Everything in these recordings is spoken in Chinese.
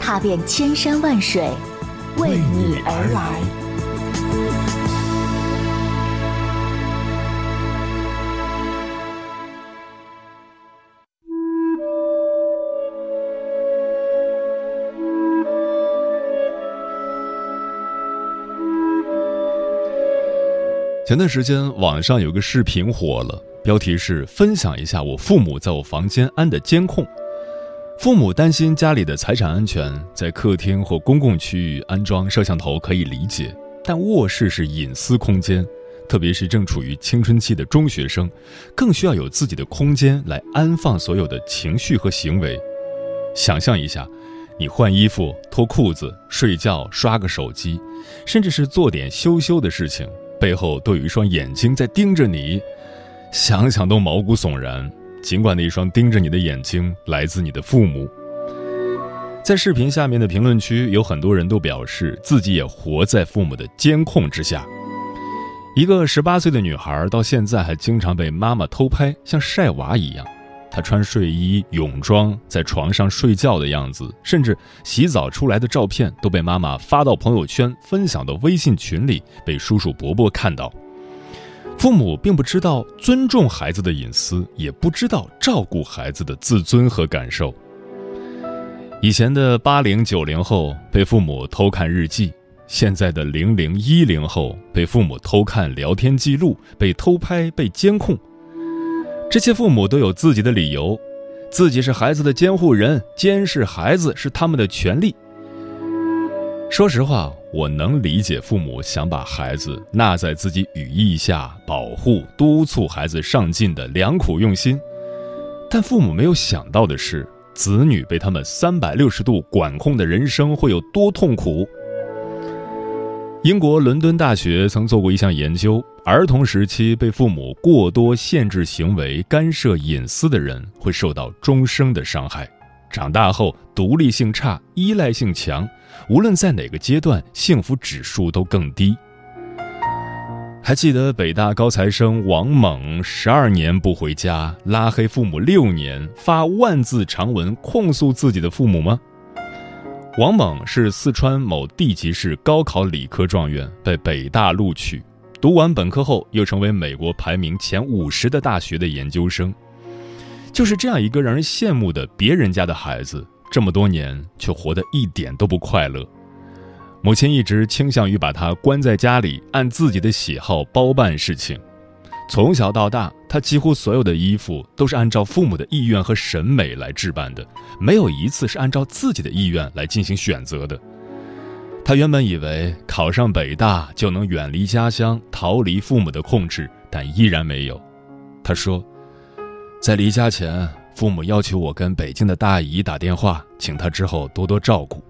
踏遍千山万水。为你而来。前段时间，网上有个视频火了，标题是“分享一下我父母在我房间安的监控”。父母担心家里的财产安全，在客厅或公共区域安装摄像头可以理解，但卧室是隐私空间，特别是正处于青春期的中学生，更需要有自己的空间来安放所有的情绪和行为。想象一下，你换衣服、脱裤子、睡觉、刷个手机，甚至是做点羞羞的事情，背后都有一双眼睛在盯着你，想想都毛骨悚然。尽管那一双盯着你的眼睛来自你的父母，在视频下面的评论区有很多人都表示自己也活在父母的监控之下。一个十八岁的女孩到现在还经常被妈妈偷拍，像晒娃一样。她穿睡衣、泳装在床上睡觉的样子，甚至洗澡出来的照片都被妈妈发到朋友圈，分享到微信群里，被叔叔伯伯看到。父母并不知道尊重孩子的隐私，也不知道照顾孩子的自尊和感受。以前的八零九零后被父母偷看日记，现在的零零一零后被父母偷看聊天记录、被偷拍、被监控。这些父母都有自己的理由，自己是孩子的监护人，监视孩子是他们的权利。说实话。我能理解父母想把孩子纳在自己羽翼下，保护、督促孩子上进的良苦用心，但父母没有想到的是，子女被他们三百六十度管控的人生会有多痛苦。英国伦敦大学曾做过一项研究，儿童时期被父母过多限制行为、干涉隐私的人，会受到终生的伤害。长大后独立性差、依赖性强，无论在哪个阶段，幸福指数都更低。还记得北大高材生王猛十二年不回家，拉黑父母六年，发万字长文控诉自己的父母吗？王猛是四川某地级市高考理科状元，被北大录取，读完本科后又成为美国排名前五十的大学的研究生。就是这样一个让人羡慕的别人家的孩子，这么多年却活得一点都不快乐。母亲一直倾向于把他关在家里，按自己的喜好包办事情。从小到大，他几乎所有的衣服都是按照父母的意愿和审美来置办的，没有一次是按照自己的意愿来进行选择的。他原本以为考上北大就能远离家乡，逃离父母的控制，但依然没有。他说。在离家前，父母要求我跟北京的大姨打电话，请她之后多多照顾。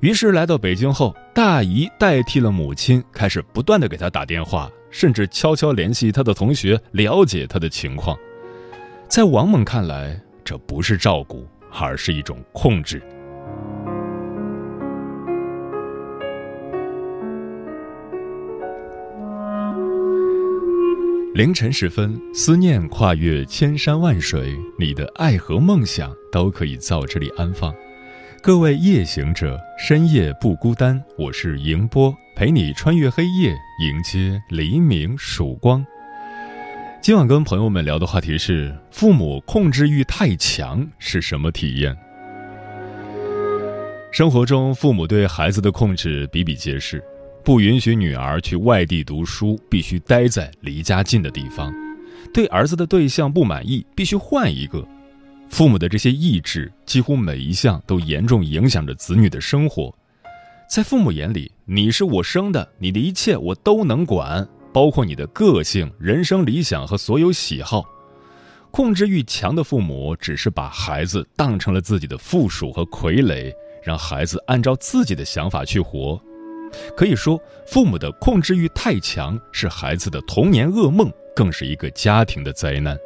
于是来到北京后，大姨代替了母亲，开始不断的给她打电话，甚至悄悄联系她的同学，了解她的情况。在王猛看来，这不是照顾，而是一种控制。凌晨时分，思念跨越千山万水，你的爱和梦想都可以在这里安放。各位夜行者，深夜不孤单，我是迎波，陪你穿越黑夜，迎接黎明曙光。今晚跟朋友们聊的话题是：父母控制欲太强是什么体验？生活中，父母对孩子的控制比比皆是。不允许女儿去外地读书，必须待在离家近的地方。对儿子的对象不满意，必须换一个。父母的这些意志，几乎每一项都严重影响着子女的生活。在父母眼里，你是我生的，你的一切我都能管，包括你的个性、人生理想和所有喜好。控制欲强的父母，只是把孩子当成了自己的附属和傀儡。让孩子按照自己的想法去活。可以说，父母的控制欲太强，是孩子的童年噩梦，更是一个家庭的灾难。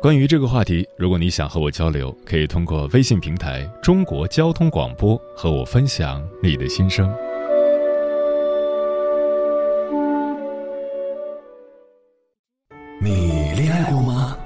关于这个话题，如果你想和我交流，可以通过微信平台“中国交通广播”和我分享你的心声。你？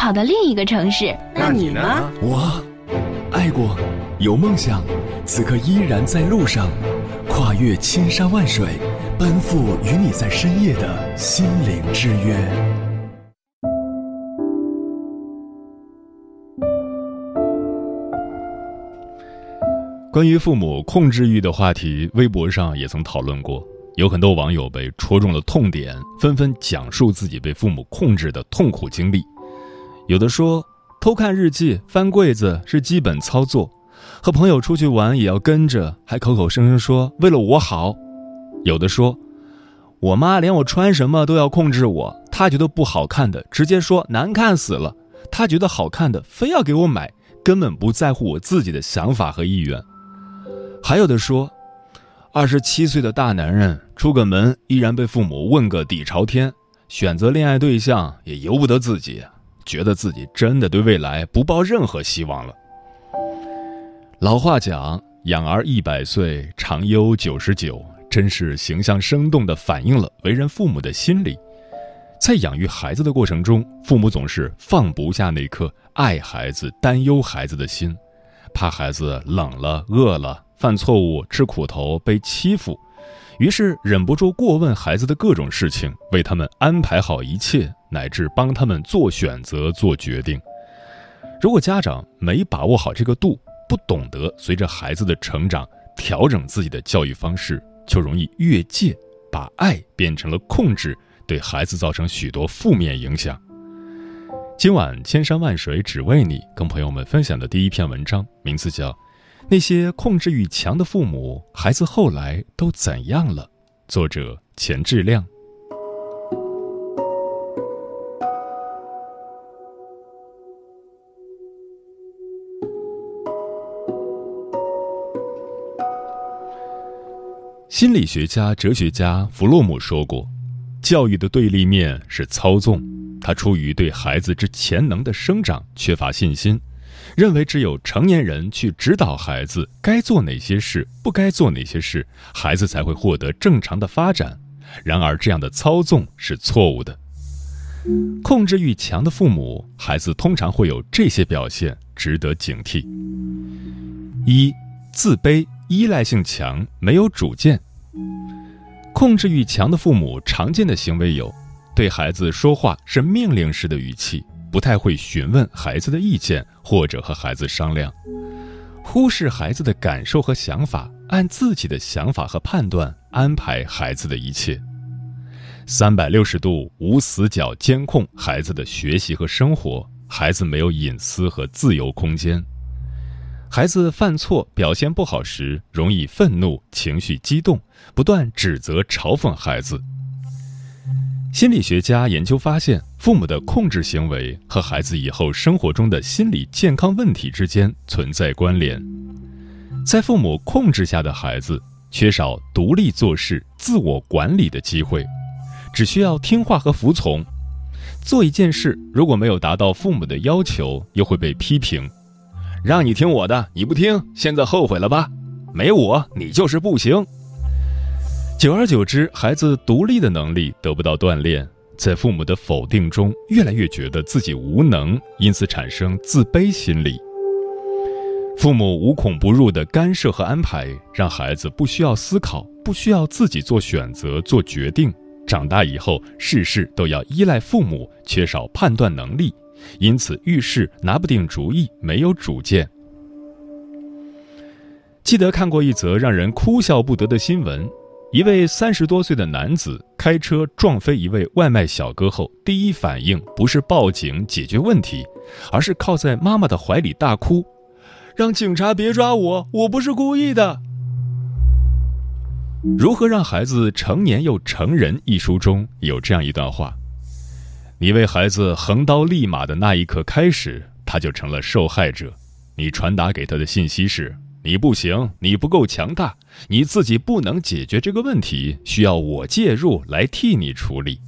跑到另一个城市。那你呢？我爱过，有梦想，此刻依然在路上，跨越千山万水，奔赴与你在深夜的心灵之约。关于父母控制欲的话题，微博上也曾讨论过，有很多网友被戳中了痛点，纷纷讲述自己被父母控制的痛苦经历。有的说，偷看日记、翻柜子是基本操作，和朋友出去玩也要跟着，还口口声声说为了我好。有的说，我妈连我穿什么都要控制我，她觉得不好看的直接说难看死了，她觉得好看的非要给我买，根本不在乎我自己的想法和意愿。还有的说，二十七岁的大男人出个门依然被父母问个底朝天，选择恋爱对象也由不得自己，觉得自己真的对未来不抱任何希望了。老话讲“养儿一百岁，长忧九十九”，真是形象生动地反映了为人父母的心理。在养育孩子的过程中，父母总是放不下那颗爱孩子、担忧孩子的心，怕孩子冷了、饿了。犯错误、吃苦头、被欺负，于是忍不住过问孩子的各种事情，为他们安排好一切，乃至帮他们做选择、做决定。如果家长没把握好这个度，不懂得随着孩子的成长调整自己的教育方式，就容易越界，把爱变成了控制，对孩子造成许多负面影响。今晚千山万水只为你，跟朋友们分享的第一篇文章，名字叫。那些控制欲强的父母，孩子后来都怎样了？作者钱志亮。心理学家、哲学家弗洛姆说过：“教育的对立面是操纵。”他出于对孩子之潜能的生长缺乏信心。认为只有成年人去指导孩子该做哪些事，不该做哪些事，孩子才会获得正常的发展。然而，这样的操纵是错误的。控制欲强的父母，孩子通常会有这些表现，值得警惕：一、自卑、依赖性强，没有主见。控制欲强的父母常见的行为有：对孩子说话是命令式的语气。不太会询问孩子的意见，或者和孩子商量，忽视孩子的感受和想法，按自己的想法和判断安排孩子的一切。三百六十度无死角监控孩子的学习和生活，孩子没有隐私和自由空间。孩子犯错表现不好时，容易愤怒、情绪激动，不断指责、嘲讽孩子。心理学家研究发现，父母的控制行为和孩子以后生活中的心理健康问题之间存在关联。在父母控制下的孩子，缺少独立做事、自我管理的机会，只需要听话和服从。做一件事如果没有达到父母的要求，又会被批评：“让你听我的，你不听，现在后悔了吧？没我，你就是不行。”久而久之，孩子独立的能力得不到锻炼，在父母的否定中，越来越觉得自己无能，因此产生自卑心理。父母无孔不入的干涉和安排，让孩子不需要思考，不需要自己做选择、做决定。长大以后，事事都要依赖父母，缺少判断能力，因此遇事拿不定主意，没有主见。记得看过一则让人哭笑不得的新闻：一位三十多岁的男子开车撞飞一位外卖小哥后，第一反应不是报警解决问题，而是靠在妈妈的怀里大哭，让警察别抓我，我不是故意的。如何让孩子成年又成人？一书中有这样一段话：你为孩子横刀立马的那一刻开始，他就成了受害者。你传达给他的信息是：你不行，你不够强大，你自己不能解决这个问题，需要我介入来替你处理。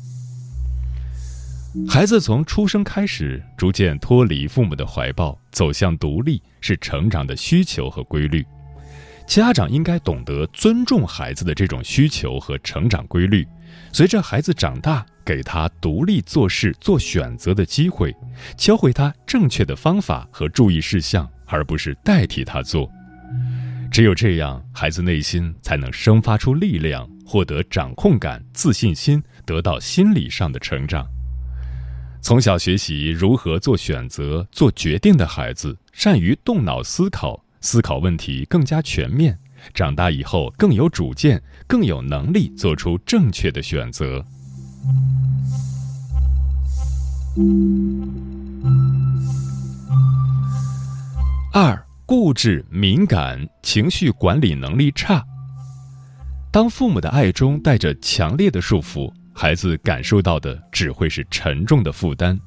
孩子从出生开始，逐渐脱离父母的怀抱，走向独立，是成长的需求和规律。家长应该懂得尊重孩子的这种需求和成长规律，随着孩子长大，给他独立做事、做选择的机会，教会他正确的方法和注意事项，而不是代替他做。只有这样，孩子内心才能生发出力量，获得掌控感、自信心，得到心理上的成长。从小学习如何做选择、做决定的孩子，善于动脑思考。思考问题更加全面，长大以后更有主见，更有能力做出正确的选择。二、固执、敏感，情绪管理能力差。当父母的爱中带着强烈的束缚，孩子感受到的只会是沉重的负担，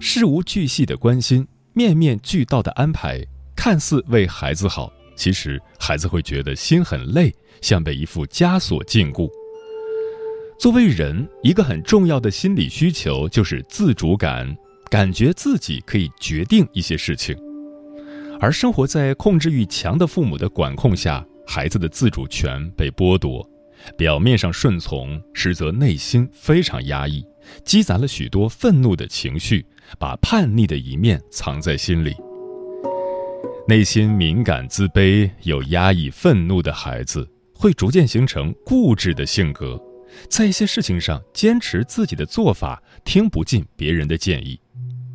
事无巨细的关心，面面俱到的安排。看似为孩子好，其实孩子会觉得心很累，像被一副枷锁禁锢。作为人，一个很重要的心理需求就是自主感，感觉自己可以决定一些事情。而生活在控制欲强的父母的管控下，孩子的自主权被剥夺，表面上顺从，实则内心非常压抑，积攒了许多愤怒的情绪，把叛逆的一面藏在心里。内心敏感、自卑又压抑、愤怒的孩子，会逐渐形成固执的性格，在一些事情上坚持自己的做法，听不进别人的建议，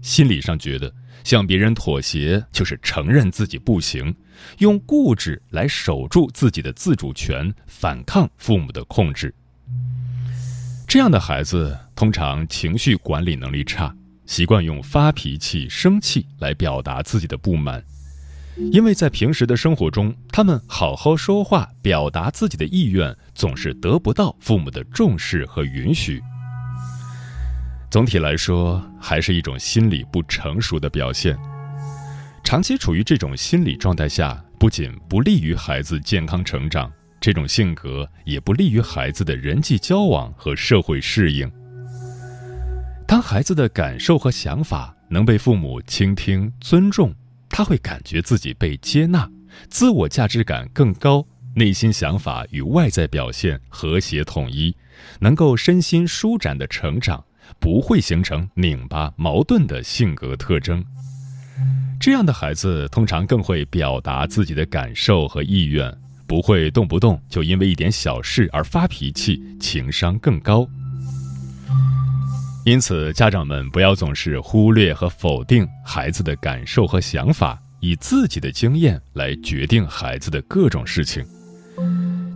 心理上觉得向别人妥协就是承认自己不行，用固执来守住自己的自主权，反抗父母的控制。这样的孩子通常情绪管理能力差，习惯用发脾气、生气来表达自己的不满。因为在平时的生活中，他们好好说话、表达自己的意愿，总是得不到父母的重视和允许。总体来说，还是一种心理不成熟的表现。长期处于这种心理状态下，不仅不利于孩子健康成长，这种性格也不利于孩子的人际交往和社会适应。当孩子的感受和想法能被父母倾听、尊重。他会感觉自己被接纳，自我价值感更高，内心想法与外在表现和谐统一，能够身心舒展的成长，不会形成拧巴矛盾的性格特征。这样的孩子通常更会表达自己的感受和意愿，不会动不动就因为一点小事而发脾气，情商更高。因此，家长们不要总是忽略和否定孩子的感受和想法，以自己的经验来决定孩子的各种事情。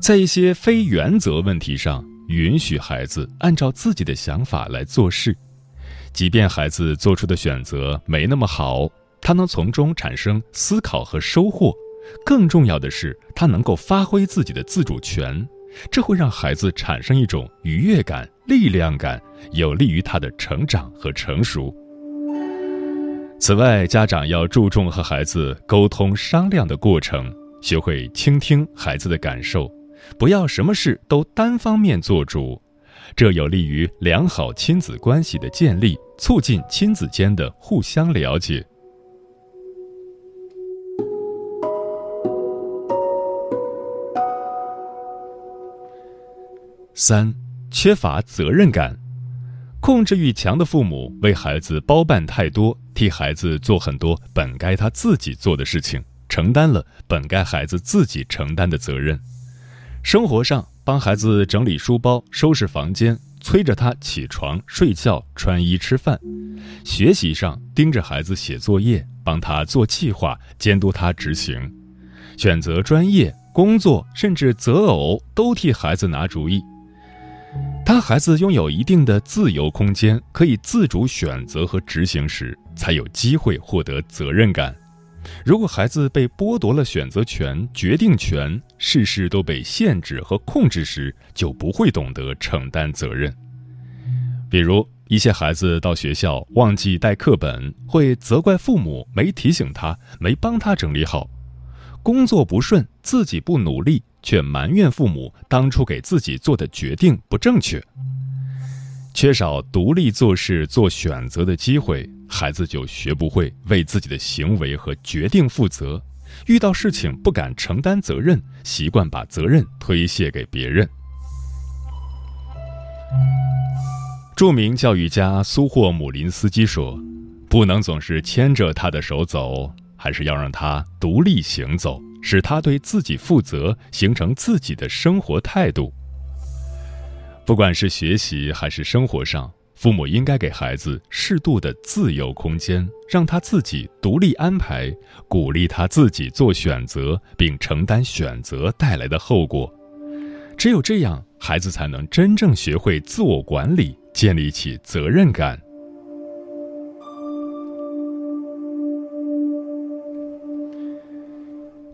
在一些非原则问题上，允许孩子按照自己的想法来做事，即便孩子做出的选择没那么好，他能从中产生思考和收获。更重要的是，他能够发挥自己的自主权。这会让孩子产生一种愉悦感、力量感，有利于他的成长和成熟。此外，家长要注重和孩子沟通商量的过程，学会倾听孩子的感受，不要什么事都单方面做主，这有利于良好亲子关系的建立，促进亲子间的互相了解。三、缺乏责任感，控制欲强的父母为孩子包办太多，替孩子做很多本该他自己做的事情，承担了本该孩子自己承担的责任。生活上帮孩子整理书包、收拾房间，催着他起床、睡觉、穿衣、吃饭；学习上盯着孩子写作业，帮他做计划，监督他执行；选择专业、工作，甚至择偶，都替孩子拿主意。当孩子拥有一定的自由空间，可以自主选择和执行时，才有机会获得责任感。如果孩子被剥夺了选择权、决定权，事事都被限制和控制时，就不会懂得承担责任。比如，一些孩子到学校忘记带课本，会责怪父母没提醒他、没帮他整理好；工作不顺，自己不努力，却埋怨父母当初给自己做的决定不正确。缺少独立做事、做选择的机会，孩子就学不会为自己的行为和决定负责。遇到事情不敢承担责任，习惯把责任推卸给别人。著名教育家苏霍姆林斯基说：“不能总是牵着他的手走，还是要让他独立行走，使他对自己负责，形成自己的生活态度。”不管是学习还是生活上，父母应该给孩子适度的自由空间，让他自己独立安排，鼓励他自己做选择，并承担选择带来的后果。只有这样，孩子才能真正学会自我管理，建立起责任感。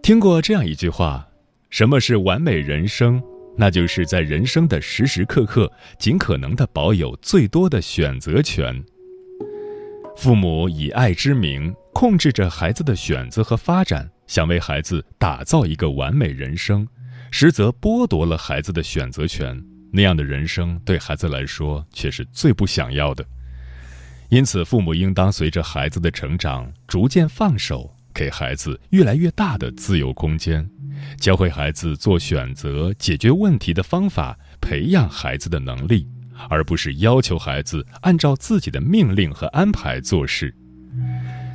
听过这样一句话：“什么是完美人生？”那就是在人生的时时刻刻，尽可能的保有最多的选择权。父母以爱之名控制着孩子的选择和发展，想为孩子打造一个完美人生，实则剥夺了孩子的选择权。那样的人生对孩子来说却是最不想要的。因此，父母应当随着孩子的成长，逐渐放手，给孩子越来越大的自由空间。教会孩子做选择、解决问题的方法，培养孩子的能力，而不是要求孩子按照自己的命令和安排做事。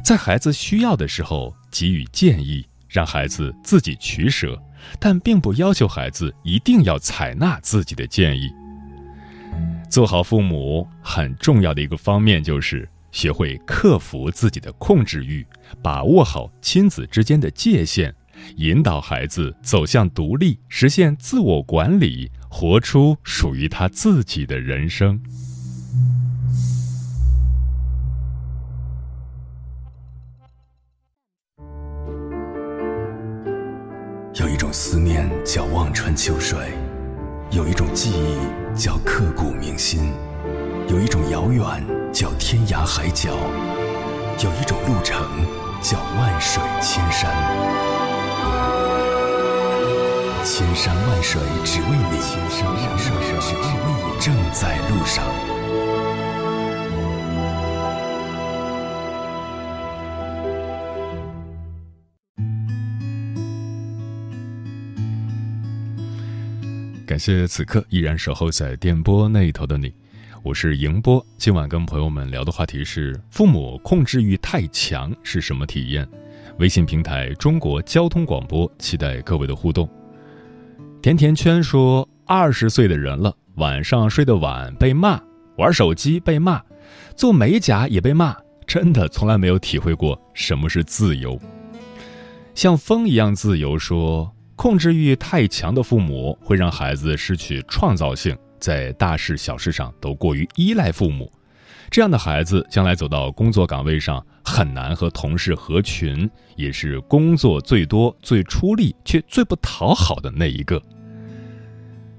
在孩子需要的时候给予建议，让孩子自己取舍，但并不要求孩子一定要采纳自己的建议。做好父母很重要的一个方面就是学会克服自己的控制欲，把握好亲子之间的界限。引导孩子走向独立，实现自我管理，活出属于他自己的人生。有一种思念叫望穿秋水，有一种记忆叫刻骨铭心，有一种遥远叫天涯海角，有一种路程叫万水千山。千山万水只为你，千山万水只为你，正在路上。感谢此刻依然守候在电波那一头的你，我是迎波。今晚跟朋友们聊的话题是：父母控制欲太强是什么体验？微信平台中国交通广播，期待各位的互动。甜甜圈说：“二十岁的人了，晚上睡得晚被骂，玩手机被骂，做美甲也被骂，真的从来没有体会过什么是自由。像风一样自由。说控制欲太强的父母会让孩子失去创造性，在大事小事上都过于依赖父母。这样的孩子将来走到工作岗位上很难和同事合群，也是工作最多、最出力却最不讨好的那一个。”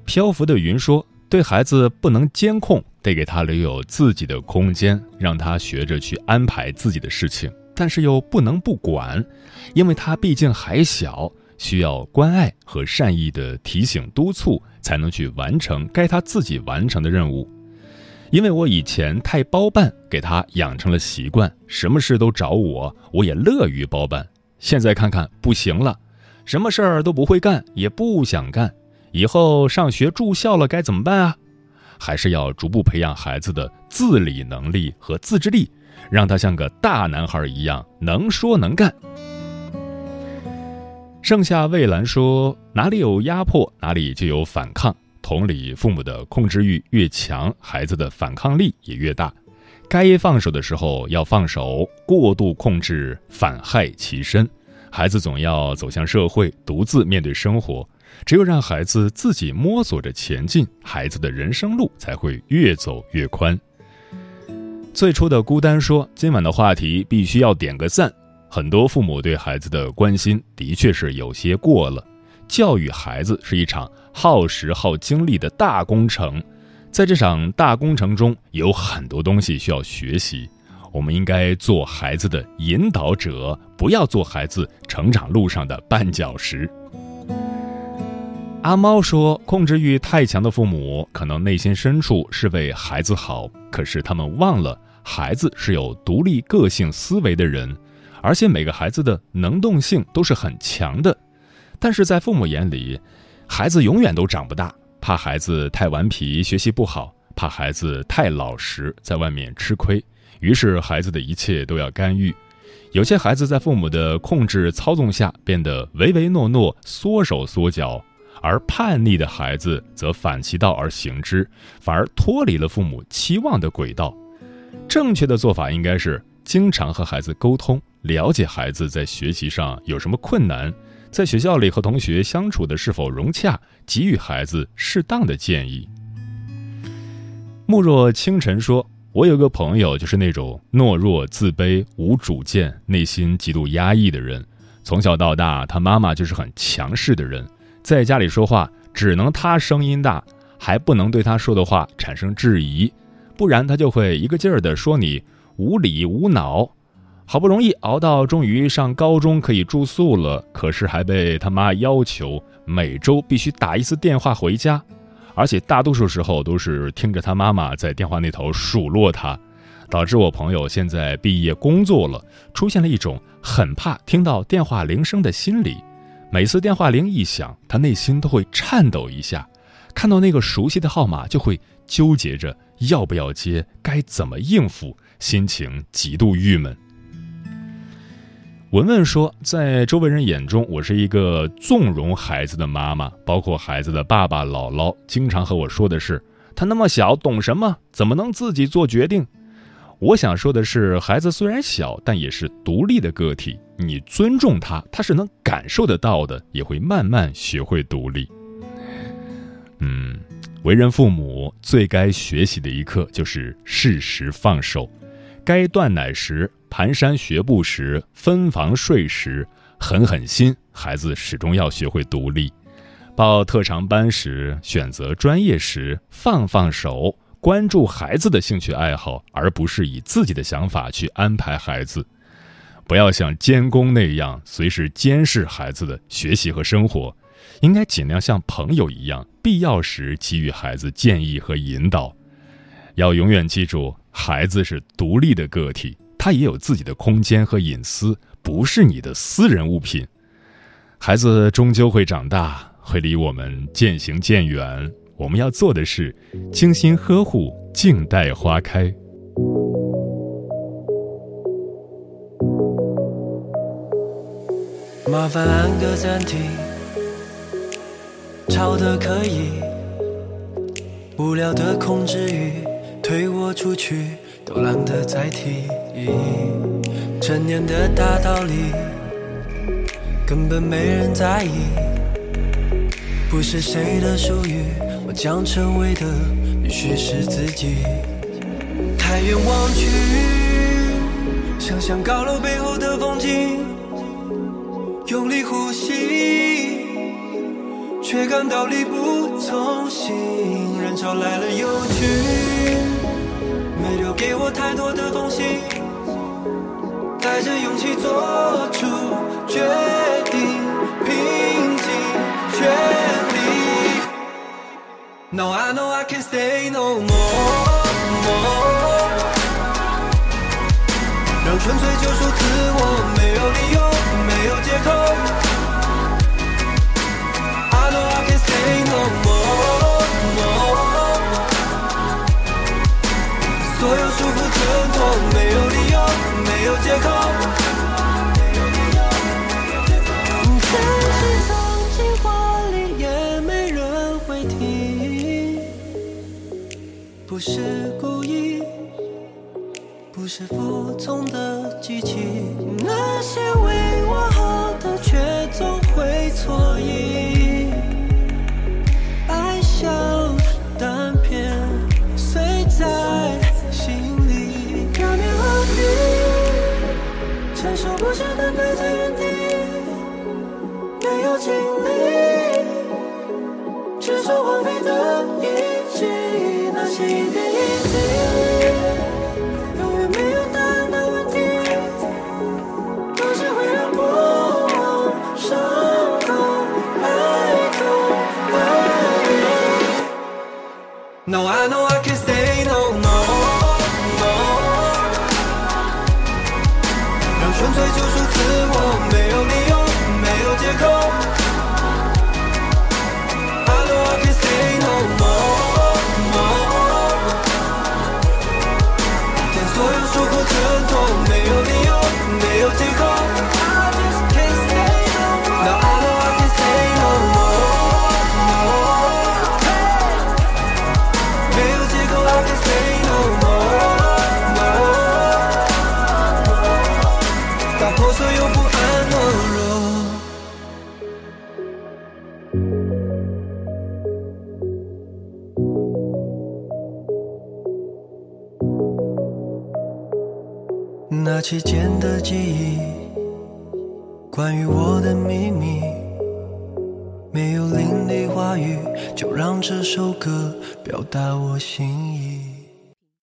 漂浮的云说：“对孩子不能监控，得给他留有自己的空间，让他学着去安排自己的事情。但是又不能不管，因为他毕竟还小，需要关爱和善意的提醒督促，才能去完成该他自己完成的任务。因为我以前太包办，给他养成了习惯，什么事都找我，我也乐于包办。现在看看不行了，什么事儿都不会干，也不想干。”以后上学住校了该怎么办啊？还是要逐步培养孩子的自理能力和自制力，让他像个大男孩一样能说能干。盛夏蔚蓝说：“哪里有压迫，哪里就有反抗。同理，父母的控制欲越强，孩子的反抗力也越大。该放手的时候要放手，过度控制反害其身。孩子总要走向社会，独自面对生活。只有让孩子自己摸索着前进，孩子的人生路才会越走越宽。最初的孤单说：“今晚的话题必须要点个赞。”很多父母对孩子的关心的确是有些过了。教育孩子是一场耗时耗精力的大工程，在这场大工程中有很多东西需要学习。我们应该做孩子的引导者，不要做孩子成长路上的绊脚石。阿猫说：“控制欲太强的父母，可能内心深处是为孩子好，可是他们忘了，孩子是有独立个性思维的人，而且每个孩子的能动性都是很强的。但是在父母眼里，孩子永远都长不大，怕孩子太顽皮，学习不好；怕孩子太老实，在外面吃亏。于是孩子的一切都要干预。有些孩子在父母的控制操纵下，变得唯唯诺诺、缩手缩脚。”而叛逆的孩子则反其道而行之，反而脱离了父母期望的轨道。正确的做法应该是经常和孩子沟通，了解孩子在学习上有什么困难，在学校里和同学相处的是否融洽，给予孩子适当的建议。慕若清晨说：“我有个朋友，就是那种懦弱、自卑、无主见、内心极度压抑的人。从小到大，他妈妈就是很强势的人。”在家里说话只能他声音大，还不能对他说的话产生质疑，不然他就会一个劲儿的说你无理无脑。好不容易熬到终于上高中可以住宿了，可是还被他妈要求每周必须打一次电话回家，而且大多数时候都是听着他妈妈在电话那头数落他，导致我朋友现在毕业工作了，出现了一种很怕听到电话铃声的心理。每次电话铃一响，他内心都会颤抖一下，看到那个熟悉的号码就会纠结着要不要接，该怎么应付，心情极度郁闷。文文说，在周围人眼中，我是一个纵容孩子的妈妈，包括孩子的爸爸、姥姥，经常和我说的是：“他那么小，懂什么？怎么能自己做决定？”我想说的是，孩子虽然小，但也是独立的个体。你尊重他，他是能感受得到的，也会慢慢学会独立。嗯，为人父母最该学习的一课就是适时放手。该断奶时、蹒跚学步时、分房睡时、狠狠心，孩子始终要学会独立。报特长班时、选择专业时，放放手。关注孩子的兴趣爱好，而不是以自己的想法去安排孩子。不要像监工那样随时监视孩子的学习和生活，应该尽量像朋友一样，必要时给予孩子建议和引导。要永远记住，孩子是独立的个体，他也有自己的空间和隐私，不是你的私人物品。孩子终究会长大，会离我们渐行渐远。我们要做的是精心呵护，静待花开。麻烦按个暂停，吵的可以，无聊的控制欲推我出去，都懒得再提。成年的大道理，根本没人在意，不是谁的属于。我将成为的必须是自己。抬眼望去，想象高楼背后的风景，用力呼吸，却感到力不从心。人潮来了又去，没留给我太多的缝隙，带着勇气做出决定，拼尽全。No, I know I can't stay no more. 让纯粹救赎自我，没有理由，没有借口。I know I can't stay no more. 所有束缚挣脱，没有理由，没有借口。不是故意，不是服从的机器。那些 덕이지 나 시대 期间的记忆，关于我的秘密，没有淋漓话语，就让这首歌表达我心意。